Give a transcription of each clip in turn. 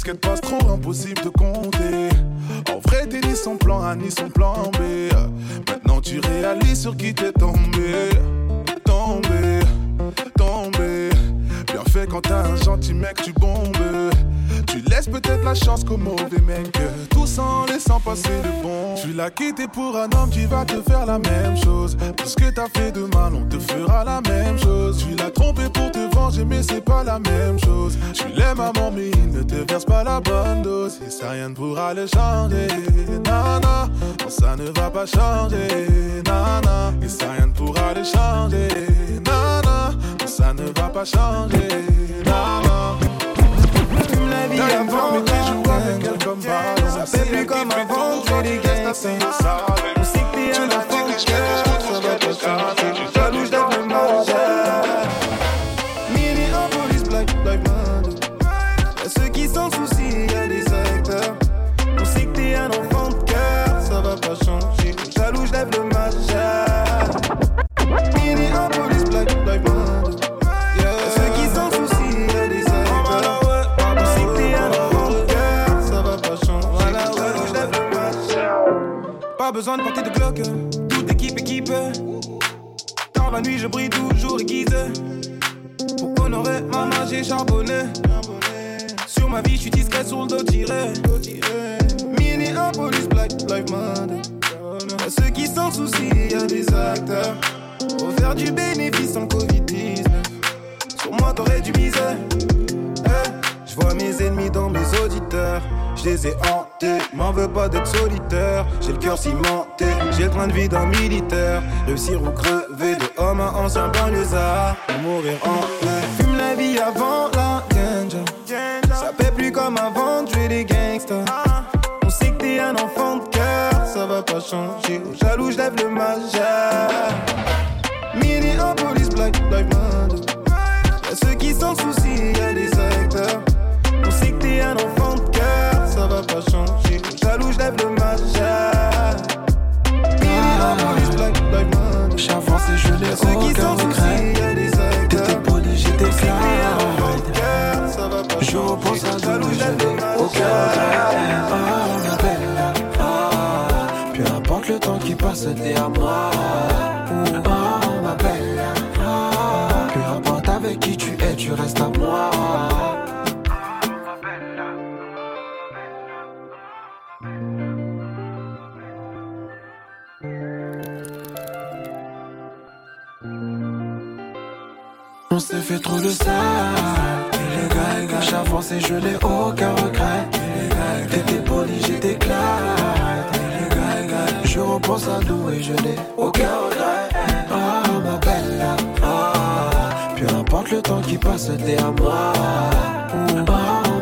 Disquette passe trop impossible de compter. En vrai, t'es ni son plan A ni son plan B. Maintenant tu réalises sur qui t'es. Tombé, la chance qu'au mauvais mec. Tout en laissant passer le bon. Tu l'as quitté pour un homme qui va te faire la même chose. Parce que t'as fait de mal, on te fera la même chose. Tu l'as trompé pour te venger, mais c'est pas la même chose. Tu l'aimes à mais il ne te verse pas la bonne dose. Et ça rien ne pourra le changer. Nana, non, ça ne va pas changer. Nana, et ça rien ne pourra le changer. Nana, non, ça ne va pas changer. Nana vie avant mais tu joues avec elle comme ballon Ça fait plus comme avant, tu des gangsters On sait que t'es un enfant Ça va jaloux, je lève le majeur besoin de porter de Glock, toute équipe équipe. Dans la nuit, je brille toujours aiguisé. Pour honorer ma main, j'ai charbonné. Sur ma vie, je suis discret sur le dos tiré. Minneapolis, Black Lives Matter. À ceux qui s'en soucient, y'a des acteurs. Pour faire du bénéfice en Covid-19. Sur moi, t'aurais du miser. je vois mes ennemis dans mes auditeurs. Je les ai hantés, m'en veux pas d'être solitaire. J'ai le cœur cimenté, j'ai le train de vie d'un militaire. Réussir ou crever de homme à ancien banlieusard. Pour mourir en paix. Fume la vie avant la ganja. Ça fait plus comme avant de jouer des gangsters. On sait que t'es un enfant de cœur, ça va pas changer. Au jaloux, j'lève le majeur. Minneapolis, Black Lives Matter. Y'a ceux qui s'en soucient, y'a des Oh, ma belle, peu importe avec qui tu es, tu restes à moi. On s'est fait trop de gars, j'avance et je n'ai aucun regret. T'étais poli, j'étais clair. Je repense à nous et je n'ai aucun regret. Oh ma belle, oh, peu importe le temps qui passe, t'es à moi. Oh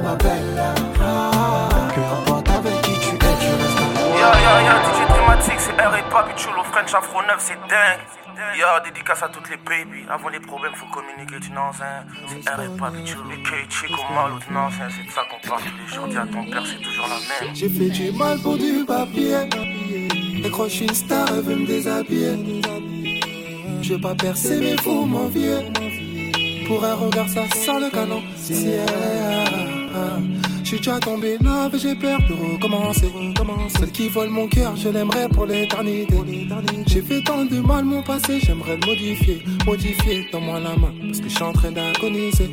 ma belle, oh, peu importe avec qui tu es, tu restes à moi. Ya ya ya, DJ Thématique, c'est R et Papi Chulo, French Afro 9, c'est dingue. Ya, dédicace à toutes les baby. Avant les problèmes, faut communiquer, tu n'en sais. C'est R et Papi Chulo, et K Chico Malo, tu n'en sais. C'est de ça qu'on parle tous les jours. Dis à ton père, c'est toujours la même. J'ai fait du mal pour du papier. Décroche une star, elle veut me déshabiller. Je veux pas percer, mais faut m'envier. Pour un regard, ça sent le canon. Si je suis déjà tombé là, j'ai peur de recommencer. Celle qui vole mon cœur, je l'aimerais pour l'éternité. J'ai fait tant de mal mon passé, j'aimerais le modifier. Modifier, donne-moi la main, parce que je suis en train d'agoniser.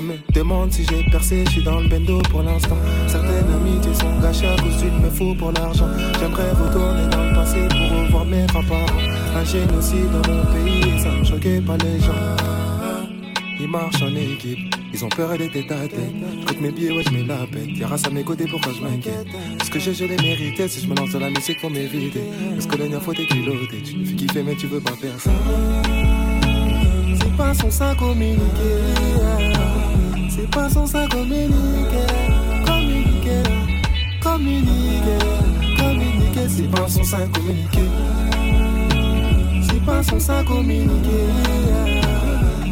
Me demande si j'ai percé, je suis dans le bendo pour l'instant. Certaines amitiés sont gâchées à cause d'une me faut pour l'argent. J'aimerais retourner dans le passé pour revoir mes grands-parents. Un génocide dans mon pays, ça me choquait pas les gens. Ils marchent en équipe, ils ont peur et des têtes à tête. J'coute mes billets, ouais, je mets la pète. Y'a race à mes côtés, pourquoi je m'inquiète? Est-ce que j'ai, je l'ai mérité? Si je me lance dans la musique pour m'éviter Est-ce que le faut t'équiloter Tu me fais kiffer, mais tu veux pas faire ça. C'est pas son ça communiquer. C'est pas son ça communiquer. Communiquer, communiquer, communiquer. C'est pas son ça communiquer. C'est pas son ça communiquer.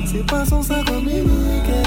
C'est pas son ça communiquer.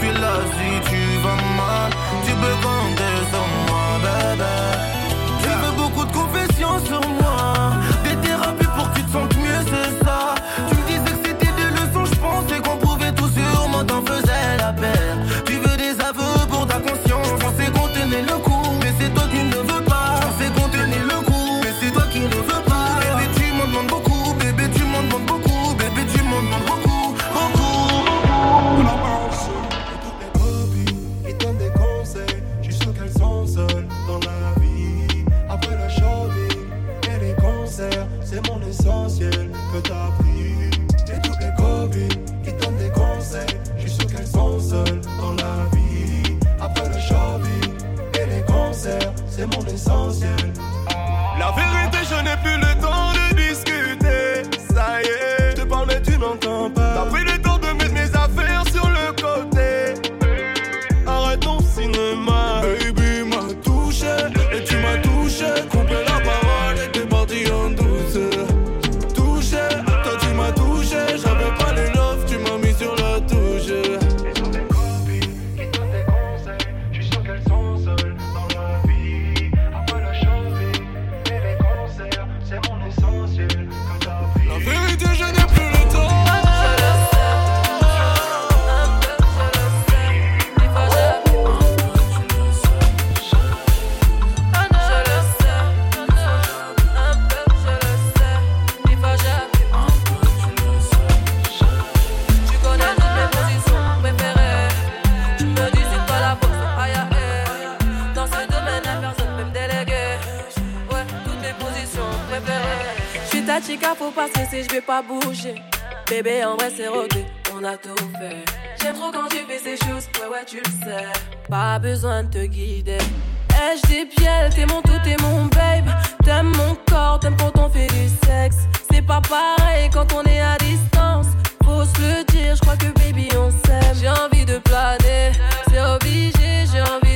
Sache que je suis là si tu vas mal. C'est mon essentiel. Bouger. Bébé, en vrai, c'est on a tout fait. J'aime trop quand tu fais ces choses, ouais, ouais, tu le sais. Pas besoin de te guider. Ai-je des pieds, t'es mon tout, t'es mon babe. T'aimes mon corps, t'aimes quand on fait du sexe. C'est pas pareil quand on est à distance. Faut se le dire, je crois que baby on s'aime. J'ai envie de planer, c'est obligé, j'ai envie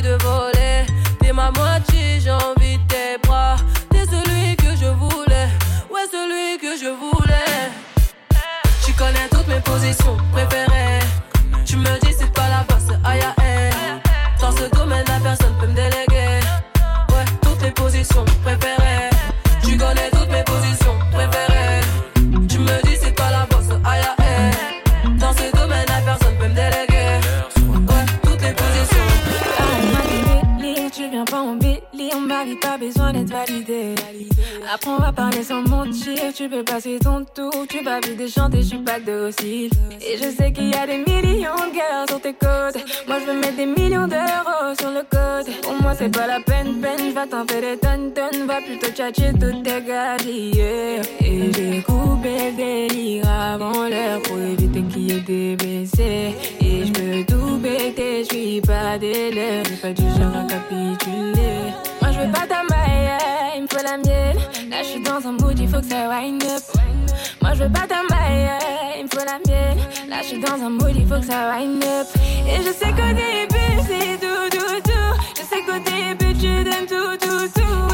tu peux passer ton tour, tu vas vite déchanter, je suis pas docile. Et je sais qu'il y a des millions de gars sur tes côtes, moi je veux mettre des millions d'euros sur le code. Pour moi c'est pas la peine, peine, va t'en faire des tonnes, tonnes, va plutôt tchatcher toutes tes galeries. Et j'ai coupé le délire avant l'heure pour éviter qu'il y ait des blessés. Et je peux tout péter, je suis pas des lèvres, j'ai pas du genre à capituler. Je veux pas ta maille, il me faut la mienne. Là je suis dans un mood, il faut que ça wind up. Moi je veux pas ta maille, il me faut la mienne. Là je suis dans un mood, il faut que ça wind up. Et je sais qu'au début c'est tout, tout, tout. Je sais qu'au début tu donnes tout, tout, tout.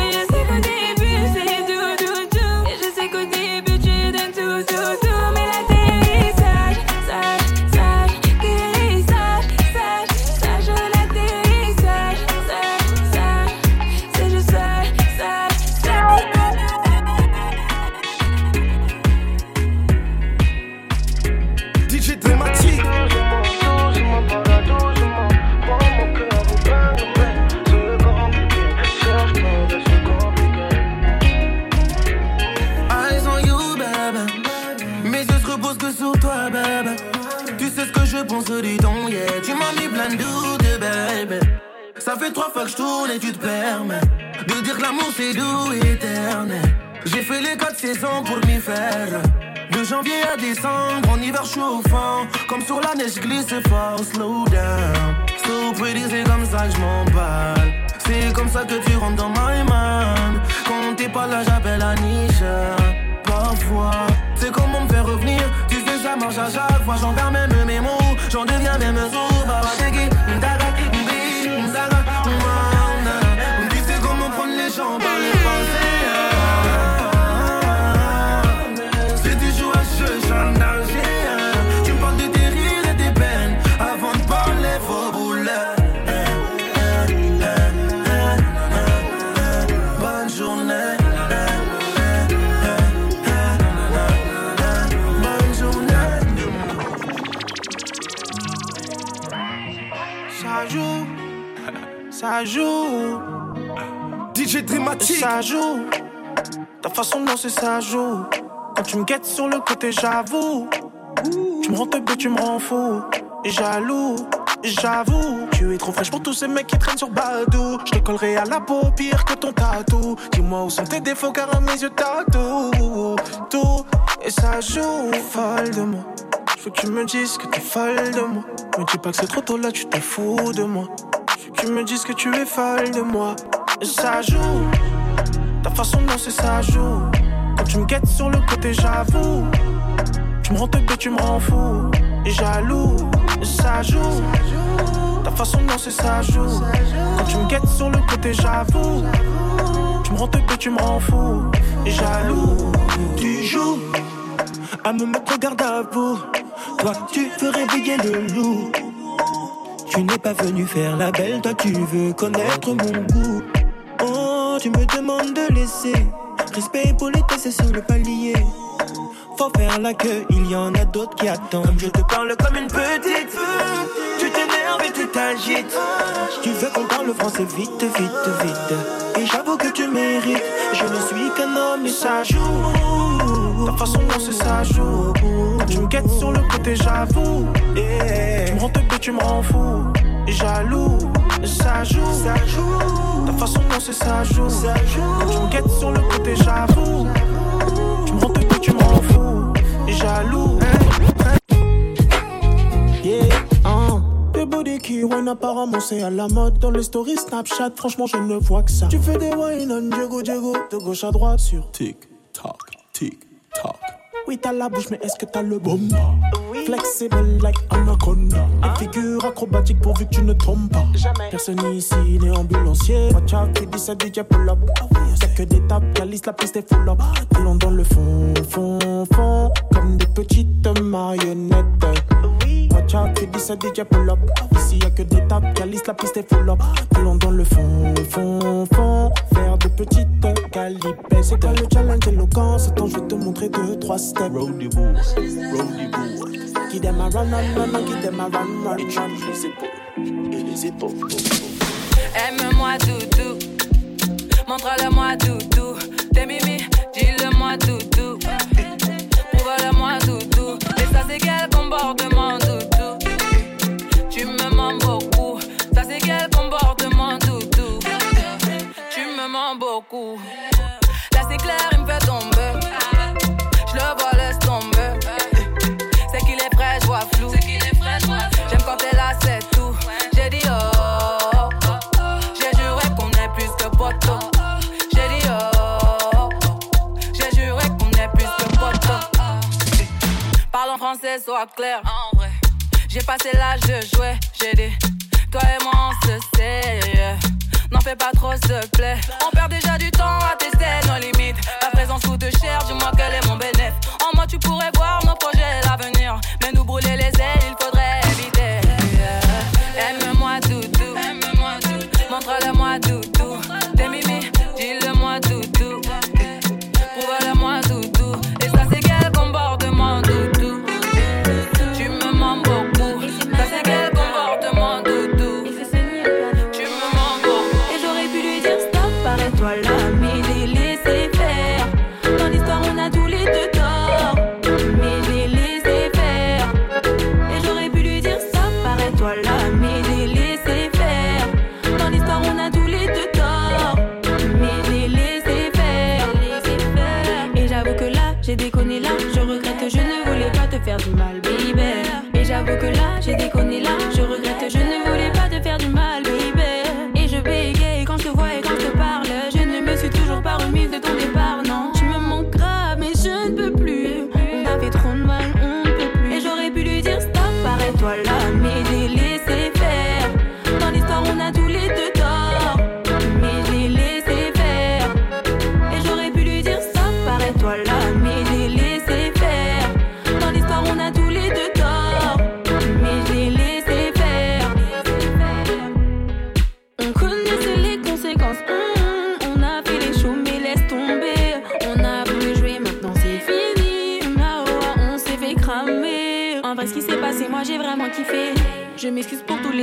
Fait trois fois que je tourne et tu te permets de dire que l'amour c'est doux et éternel. J'ai fait les quatre saisons pour m'y faire. De janvier à décembre, en hiver fond. Comme sur la neige, glisse fort, slow down. So c'est comme ça que je m'emballe. C'est comme ça que tu rentres dans my mind. Quand t'es pas là, j'appelle Niger. Parfois, c'est comment me faire revenir. Tu sais, ça marche à chaque fois. J'en perds même mes mots, j'en deviens même sourd. Baba, ça joue, DJ Dramatique. ça joue. Ta façon de danser, ça joue. Quand tu me guettes sur le côté, j'avoue. Tu me rends teubé, tu me rends fou. Jaloux, j'avoue. Tu es trop fraîche pour tous ces mecs qui traînent sur Badou. Je te collerai à la peau pire que ton tatou. Dis-moi où sont tes défauts, car à mes yeux, t'as tout. Tout. Et ça joue, folle de moi. Je veux que tu me dises que t'es folle de moi. Me dis pas que c'est trop tôt là, tu te fous de moi. Tu me dises que tu es folle de moi. Ça joue. Ta façon de danser, ça joue. Quand tu me guettes sur le côté, j'avoue. Tu me rends teubé, tu me rends fou. Et jaloux, ça joue. Ta façon de danser, ça joue. Quand tu me guettes sur le côté, j'avoue. Tu me rends teubé, tu me rends fou. Et jaloux, tu joues. À me mettre garde à vous. Toi, tu veux réveiller le loup. Tu n'es pas venu faire la belle, toi tu veux connaître mon goût. Oh, tu me demandes de laisser. Respect pour les c'est sur le palier. Faut faire la queue, il y en a d'autres qui attendent. Comme je te parle comme une petite. Tu t'énerves et tu t'agites. Tu veux qu'on parle français vite, vite, vite. Et j'avoue que tu mérites. Je ne suis qu'un homme et ça joue. Ta façon de danser, ça joue. Tu me guettes sur le côté, j'avoue. Tu me rends teubé, tu me rends jaloux, ça joue. Ça joue. Ta façon de danser, ça joue. Ça joue. Tu me guettes sur le côté, j'avoue. Tu me rends teubé, tu me rends fou. Jaloux. Yeah, hein. Des body qui wine apparemment c'est à la mode Dans les stories Snapchat franchement je ne vois que ça Tu fais des wine on Diego Diego De gauche à droite sur Tic, tac, tic, tac. Oui t'as la bouche mais est-ce que t'as le bon Flexible like anaconda. Une figure acrobatique pourvu que tu ne tombes pas. Personne ici n'est ambulancier. Watch out qui dit ça DJ pull up Y'a que des tapes, calice la piste est full up. Allons dans le fond, fond, fond Comme des petites marionnettes out qui dit ça DJ pull up Ici y'a que des tapes, calice la piste est full up Allons dans le fond, fond, fond Faire de petites calipettes C'est quoi le challenge éloquent C'est temps je vais te montrer deux, trois steps board, roll the board. Give them a run, run, run, run, give them a run, run, Et tu run. les épaules, et les épaules. Aime-moi doudou, montre-le-moi doudou. T'es mimi, dis-le-moi doudou. Prouve-le-moi doudou. Et ça c'est quel comportement doudou? Beaucoup. Là c'est clair, il me fait tomber. Je le vois, tomber. C'est qu'il est frais, je flou. J'aime quand t'es là, c'est tout. J'ai dit oh, j'ai juré qu'on est plus que poteau. J'ai dit oh, j'ai juré qu'on est plus que poteau. Parle en français, sois clair. J'ai passé l'âge de jouer, j'ai dit. Toi et moi, on se sait. N'en fais pas trop, s'il te plaît. On perd déjà du temps à tester nos limites. La présence coûte cher, dis-moi quel est mon bénéfice. En moi, tu pourrais voir nos projets et l'avenir. Mais nous brûler les ailes, il faudrait que là, j'ai déconné là,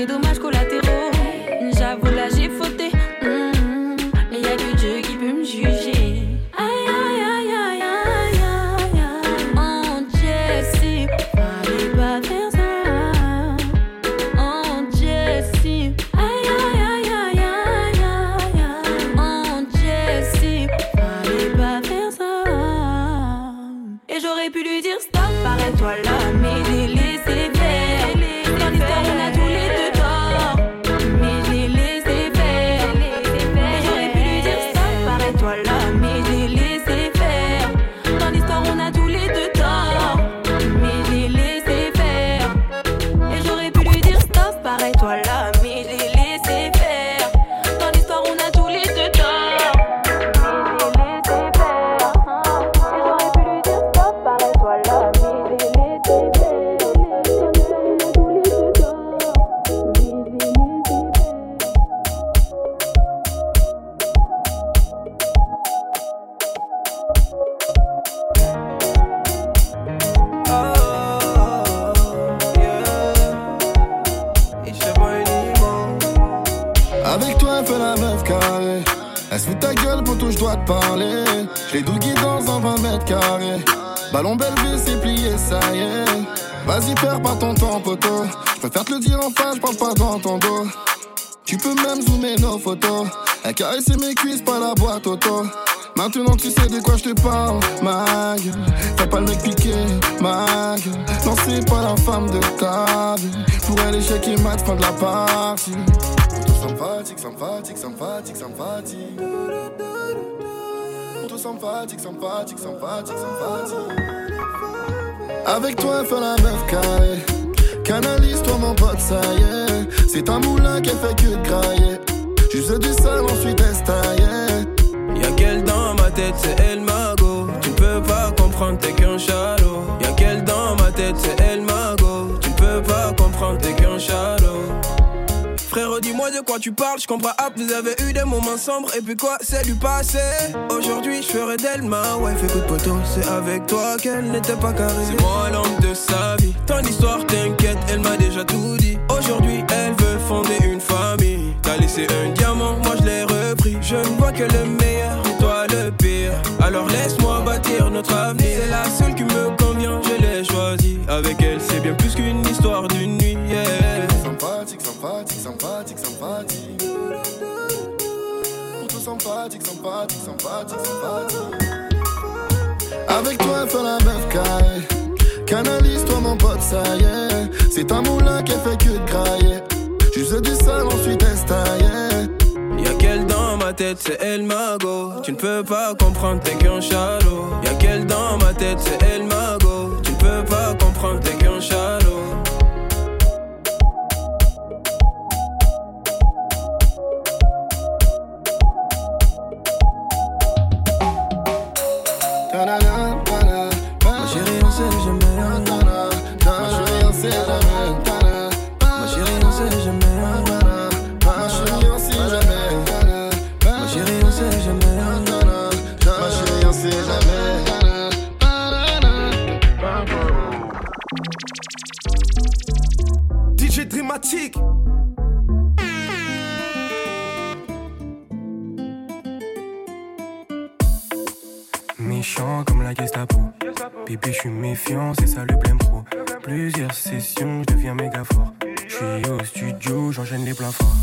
m'excuse pour l'ai dougué dans un 20 mètres carrés. Ballon belvé, c'est plié, ça y est. Vas-y, perds pas ton temps, poteau. Je te le dire en face, parle pas dans ton dos. Tu peux même zoomer nos photos. Elle caresse mes cuisses, pas la boîte auto. Maintenant tu sais de quoi je te parle, ma gueule. Fais pas le mec piqué, ma. Non, c'est pas la femme de ta vie. Pour elle, échec et mat, fin de la partie. On te sympathique, sympathique, sympathique, sympathique, sympathique, sympathique. Avec toi, fais la meuf carrée. Canalise-toi, mon pote, ça y est. C'est un moulin qui fait que grailler. Juste du sale, ensuite estaillé. Y'a qu'elle dans ma tête, c'est elle mago. Tu ne peux pas comprendre, t'es tu parles, je comprends pas. Vous avez eu des moments sombres, et puis quoi, c'est du passé. Aujourd'hui, je ferai d'elle ma wife. Écoute, poteau, c'est avec toi qu'elle n'était pas carrée. C'est moi l'homme de sa vie. Ton histoire t'inquiète, elle m'a déjà tout dit. Aujourd'hui, elle veut fonder une famille. T'as laissé un diamant, moi je l'ai repris. Je ne vois que le meilleur, et toi le pire. Alors laisse-moi bâtir notre avenir. C'est la seule qui me convient, je l'ai choisie. Avec elle, c'est bien plus qu'une histoire d'une nuit. Sympathique, sympathique, sympathique, sympathique. Sympathique, sympathique. Avec toi, fais la meuf. Canalise-toi, mon pote, ça y est. C'est un moulin qui fait que de grailler. Juste du sale, ensuite estaillé. Y'a qu'elle dans ma tête, c'est elle mago. Tu ne peux pas comprendre, t'es qu'un chalot. Y'a qu'elle dans ma tête, c'est elle mago. Tu ne peux pas comprendre, t'es qu'un chalot. C'est ça le blême pro. Plusieurs sessions, je deviens méga fort. Je suis au studio, j'enchaîne les pleins forts.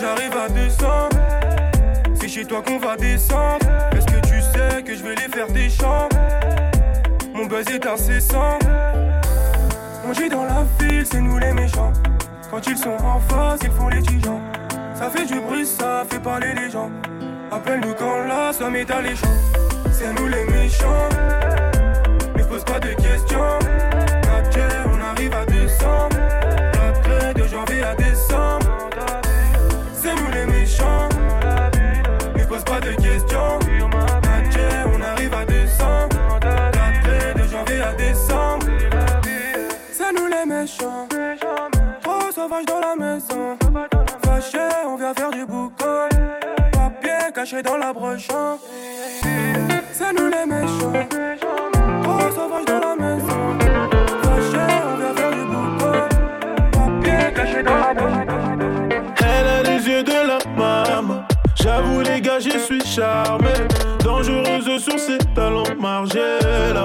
J'arrive à descendre. C'est chez toi qu'on va descendre. Est-ce que tu sais que je vais les faire des chants Mon buzz est incessant. Gît dans la file, c'est nous les méchants. Quand ils sont en face, ils font les tigeants. Ça fait du bruit, ça fait parler les gens. Appelle-nous quand la somme est alléchant. C'est nous les méchants. Ne pose pas de caché dans la broche. Hein. C'est nous les méchants. Oh, Trop sauvages dans la maison. Caché, on vient faire du bouton. Caché dans la broche. Elle a les yeux de la maman. J'avoue, les gars, je suis charmé. Dangereuse sur ses talons margelles.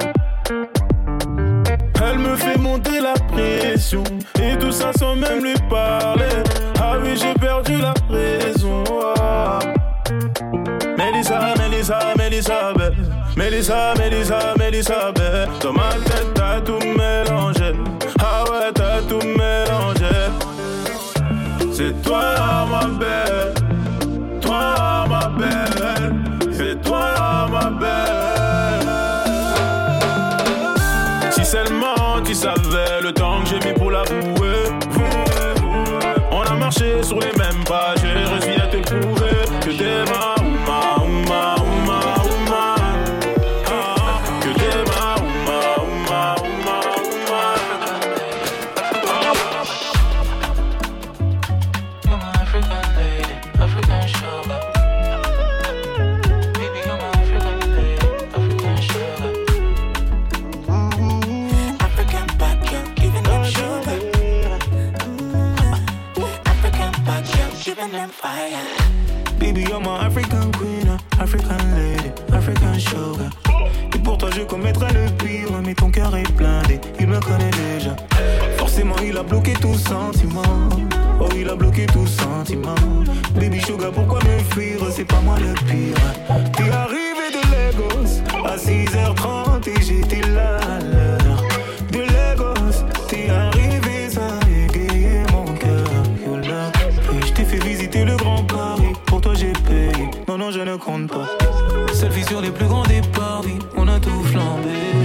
Elle me fait monter la pression. Et tout ça sans même lui parler. Mélissa, Mélissa, Mélissa, Mélissa, Mélissa, Mélissa, Dans ma tête, t'as tout mélangé. Ah ouais, t'as tout mélangé. C'est toi, ma belle. Toi, ma belle. C'est toi, ma belle. Si seulement tu savais le temps que j'ai mis pour la bouée. On a marché sur les mêmes pas, j'ai réussi à te prouver que t'es ma Baby, you're my African queen, uh, African lady, African sugar. Et pour toi, je commettrai le pire, mais ton cœur est blindé, il me connaît déjà. Forcément, il a bloqué tout sentiment. Oh, il a bloqué tout sentiment. Baby Sugar, pourquoi me fuir? C'est pas moi le pire. T'es arrivé de Lagos à 6h30 et j'étais là. non, non, je ne compte pas. Selfie sur les plus grands départs, on a tout flambé.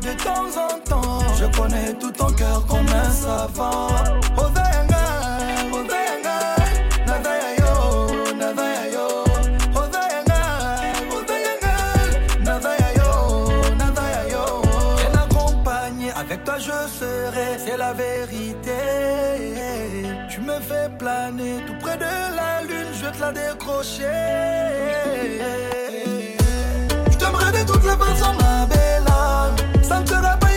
De temps en temps, je connais tout ton cœur comme un savant. Oda yanga, oda yanga Nada yayo, nada yayo Oda yanga, oda yanga Nada yayo, nada yayo J'ai l'accompagné, avec toi je serai, c'est la vérité. Tu me fais planer tout près de la lune, je te la décrocher. Je te de toutes les pensées en ma bête Saltıra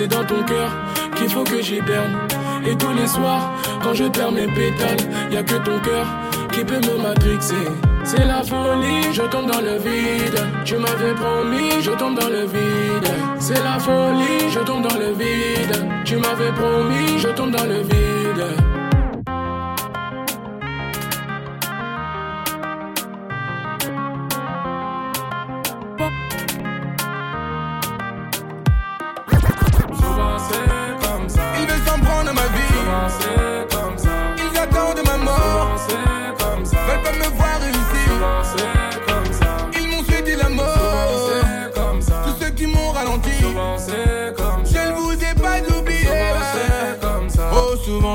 C'est dans ton cœur qu'il faut que j'hiberne. Et tous les soirs, quand je perds mes pétales, y a que ton cœur qui peut me matrixer. C'est la folie, je tombe dans le vide. Tu m'avais promis, je tombe dans le vide. C'est la folie, je tombe dans le vide. Tu m'avais promis, je tombe dans le vide.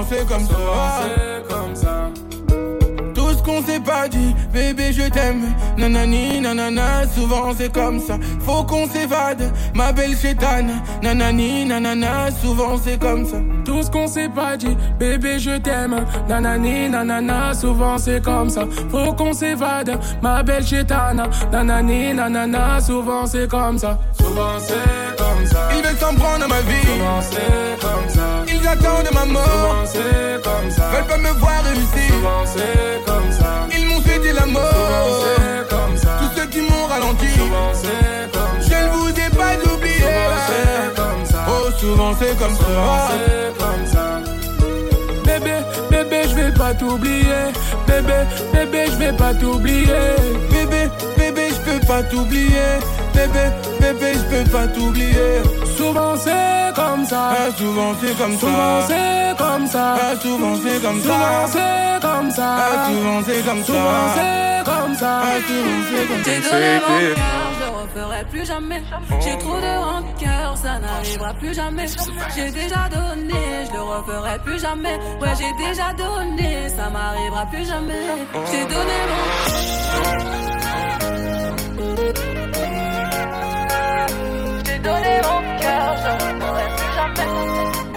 C'est comme ça. Tout ce qu'on s'est pas dit, bébé je t'aime. Nanani, nanana, souvent c'est comme ça. Faut qu'on s'évade, ma belle chétane. Nanani, nanana, souvent c'est comme ça. Tout ce qu'on s'est pas dit, bébé je t'aime. Nanani, nanana, souvent c'est comme ça. Faut qu'on s'évade, ma belle chétane. Nanani, nanana, souvent c'est comme ça. Souvent c'est s'en prendre à ma vie. Souvent c'est comme ça. Ils attendent ma mort. Souvent comme ça. Veulent pas me voir réussir. Souvent comme ça. Ils m'ont souhaité la Souvent mort. c'est comme ça. Tous ceux qui m'ont ralenti. Souvent comme Je ça. ne vous ai pas oublié. Souvent c'est comme ça. Oh, souvent c'est comme Souvent ça. comme ça. Bébé, bébé, je vais pas t'oublier. Bébé, bébé, je vais pas t'oublier. Bébé, bébé, je peux pas t'oublier. Bébé, bébé, je peux pas t'oublier. Souvent c'est comme ça. Ah, souvent c'est comme Souvent ça. c'est comme ça. Ah, souvent c'est comme Souvent ça. c'est comme ça. Ah, souvent c'est comme Souvent ça. c'est comme ça. Ah, souvent c'est comme J'ai ça. donné mon cœur, je le referai plus jamais. J'ai trop de rancœur, ça n'arrivera plus jamais. J'ai déjà donné, je le referai plus jamais. Ouais, j'ai déjà donné, ça m'arrivera plus jamais. J'ai donné mon J'ai donné mon cœur, je le referai plus jamais.